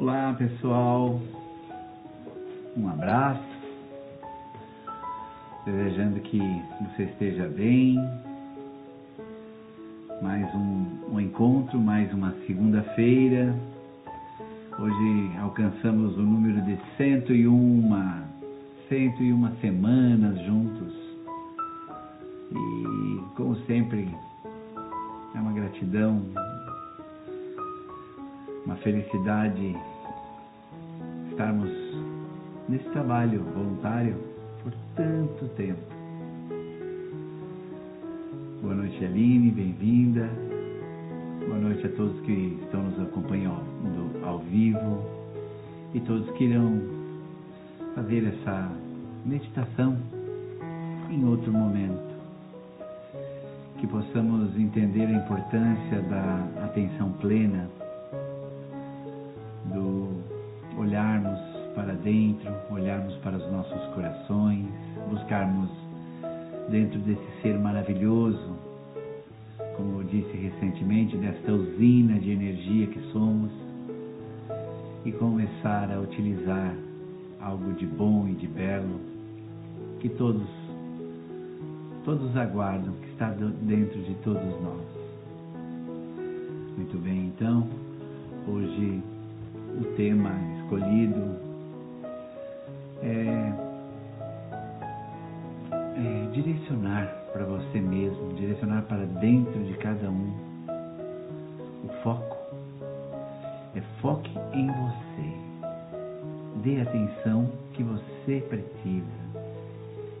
Olá pessoal, um abraço, desejando que você esteja bem. Mais um, um encontro, mais uma segunda-feira. Hoje alcançamos o número de 101, 101 semanas juntos. E como sempre, é uma gratidão, uma felicidade estarmos nesse trabalho voluntário por tanto tempo. Boa noite, Aline, bem-vinda. Boa noite a todos que estão nos acompanhando ao vivo e todos que irão fazer essa meditação em outro momento. Que possamos entender a importância da atenção plena dentro, olharmos para os nossos corações, buscarmos dentro desse ser maravilhoso, como eu disse recentemente, desta usina de energia que somos, e começar a utilizar algo de bom e de belo que todos todos aguardam, que está dentro de todos nós. Muito bem, então, hoje o tema escolhido é, é direcionar para você mesmo, direcionar para dentro de cada um. O foco é foque em você. Dê atenção que você precisa,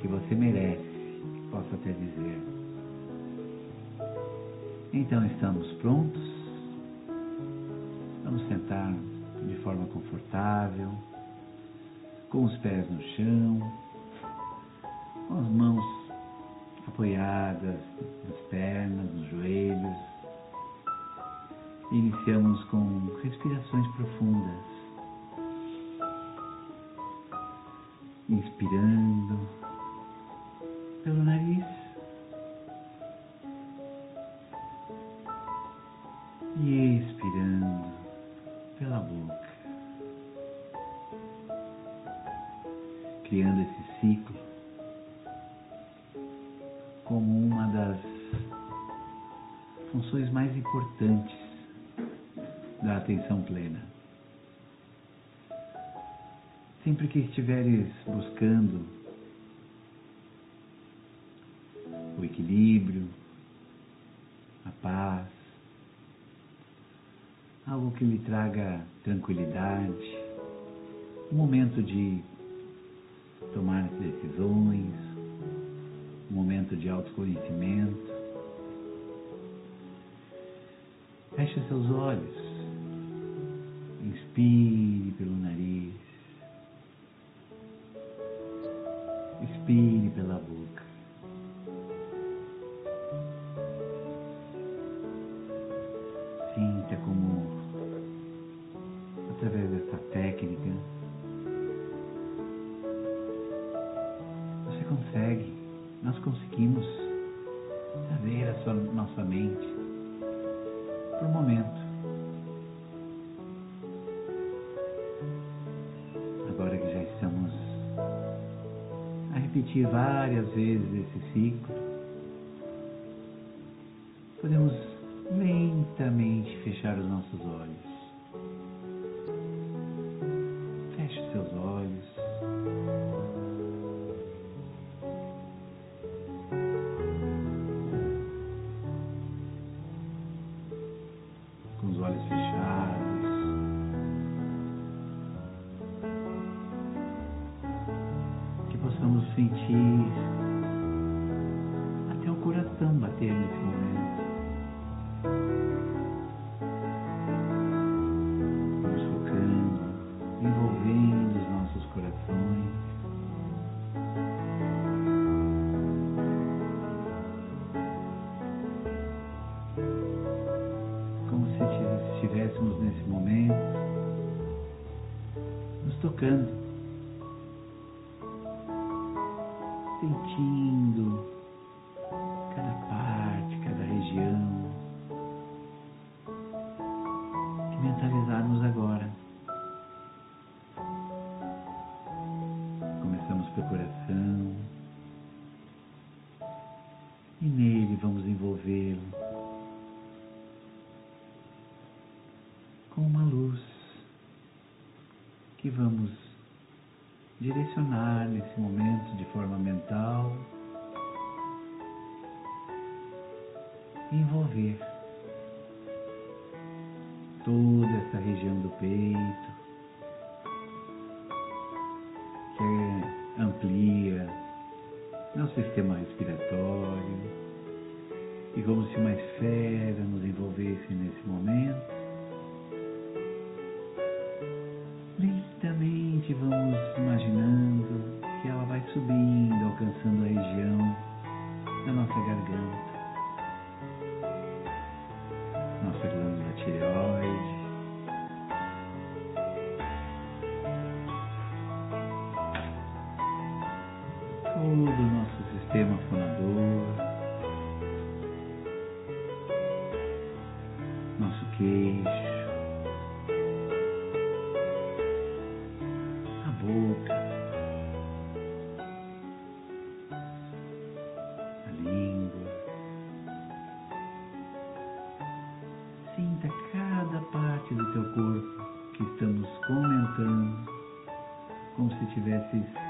que você merece, posso até dizer. Então estamos prontos? Vamos sentar de forma confortável, com os pés no chão, com as mãos apoiadas nas pernas, nos joelhos. Iniciamos com respirações profundas. Inspirando pelo nariz. E expirando esse ciclo como uma das funções mais importantes da atenção plena. Sempre que estiveres buscando o equilíbrio, a paz, algo que lhe traga tranquilidade, um momento de tomar decisões, um momento de autoconhecimento. Feche seus olhos, inspire pelo nariz, expire pela boca. Sinta como, através dessa técnica, consegue, nós conseguimos trazer a sua, nossa mente para o momento. Agora que já estamos a repetir várias vezes esse ciclo, podemos lentamente fechar os nossos olhos. mentalizarmos agora. Começamos pelo coração. E nele vamos envolvê-lo. Com uma luz que vamos direcionar nesse momento de forma mental. Envolver toda essa região do peito, que amplia nosso sistema respiratório, e como se uma esfera nos envolvesse nesse momento. Lentamente vamos imaginando que ela vai subindo, alcançando a região da nossa garganta. nossa glândula tireoide. Todo o nosso sistema fonador, nosso queixo, a boca, a língua. Sinta cada parte do teu corpo que estamos comentando, como se estivesses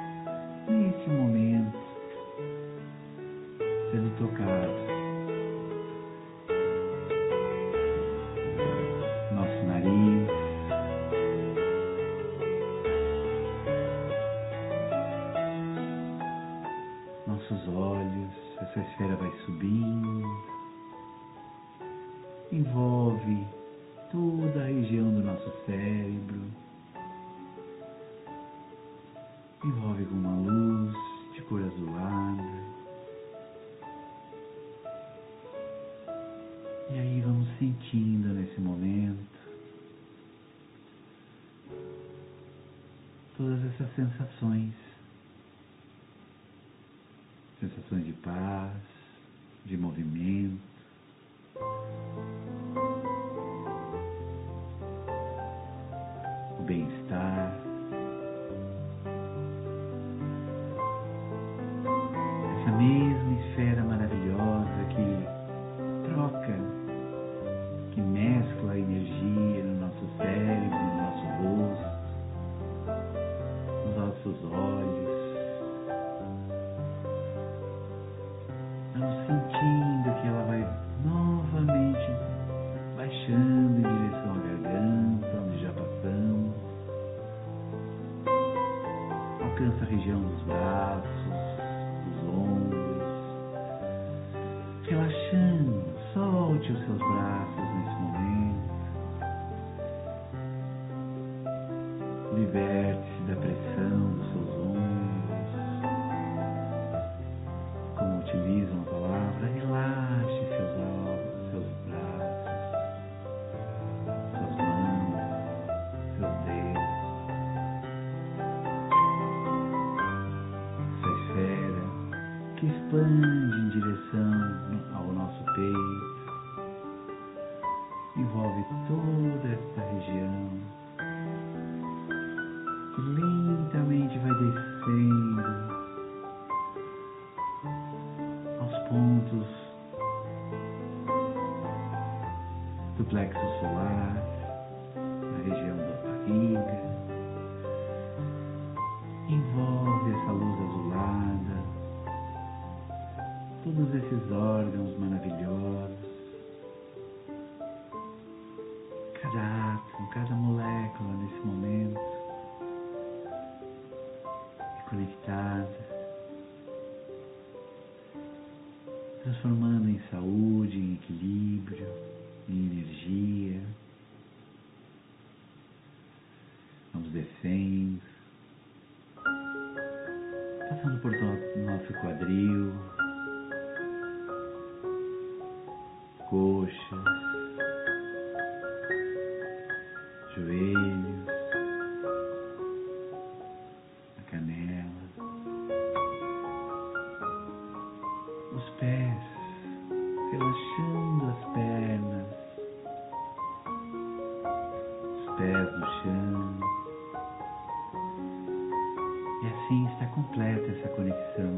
neste momento sendo tocado. Nosso nariz, nossos olhos, essa esfera vai subindo envolve toda a região do nosso cérebro, envolve com uma luz de cor azulada. E aí vamos sentindo nesse momento todas essas sensações, sensações de paz, de movimento expande em direção ao nosso peito, envolve toda esta região. Que lentamente vai descendo. Aos pontos do plexo solar, na região da barriga. Envolve essa luz azulada, todos esses órgãos maravilhosos, cada átomo, cada molécula nesse momento. É conectada. transformando em saúde, em equilíbrio, relaxando as pernas, os pés no chão. E assim está completa essa conexão.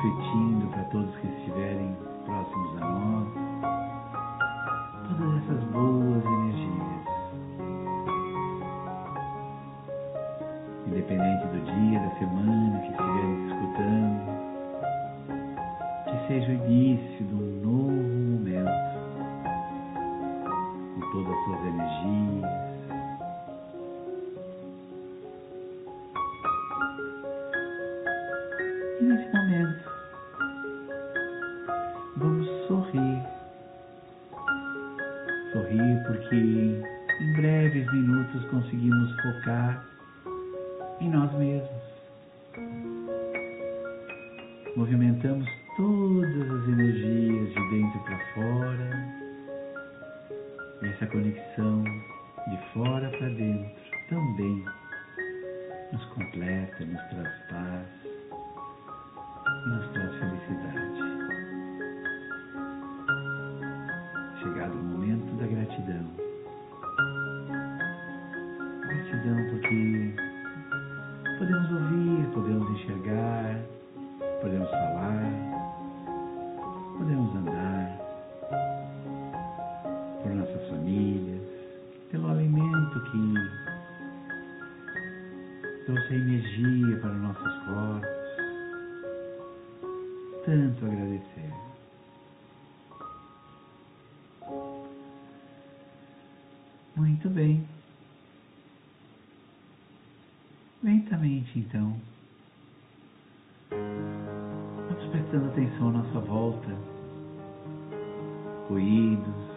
Refletindo para nesse momento, vamos sorrir. Sorrir porque em breves minutos conseguimos focar em nós mesmos. Movimentamos todas as energias de dentro para fora. Essa conexão de fora para dentro também nos completa, nos traz paz felicidade. Chegado o momento da gratidão. Gratidão porque podemos ouvir, podemos enxergar, podemos falar, podemos andar por nossas famílias, pelo alimento que trouxe energia para nossos corpos. Tanto agradecer. Muito bem. Lentamente, então, vamos prestando atenção à nossa volta, ruídos,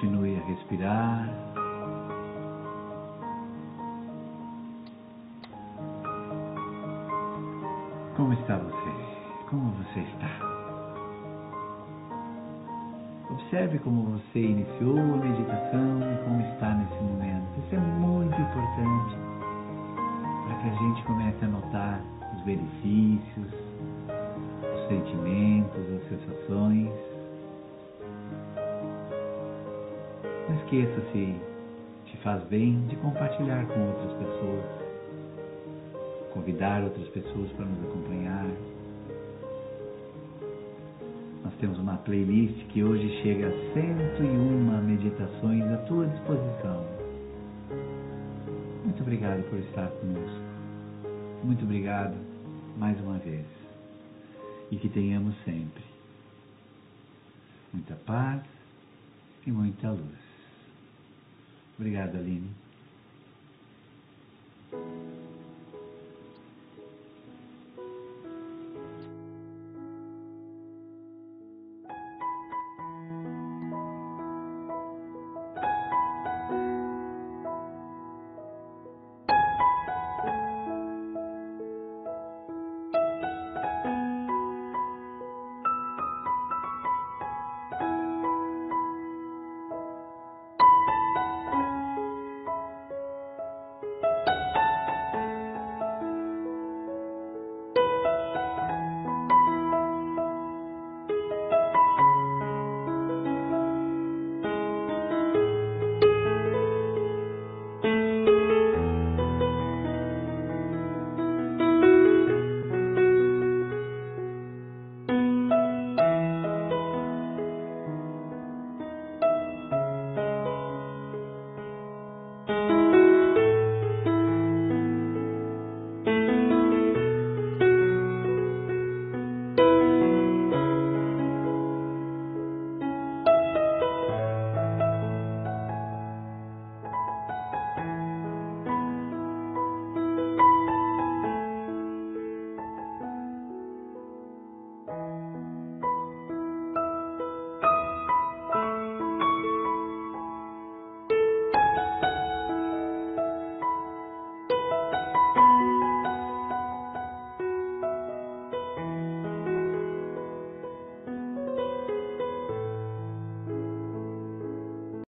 Continue a respirar. Como está você? Como você está? Observe como você iniciou a meditação e como esqueça se te faz bem de compartilhar com outras pessoas, convidar outras pessoas para nos acompanhar. Nós temos uma playlist que hoje chega a 101 meditações à tua disposição. Muito obrigado por estar conosco. Muito obrigado mais uma vez. E que tenhamos sempre muita paz e muita luz. Obrigado, Aline.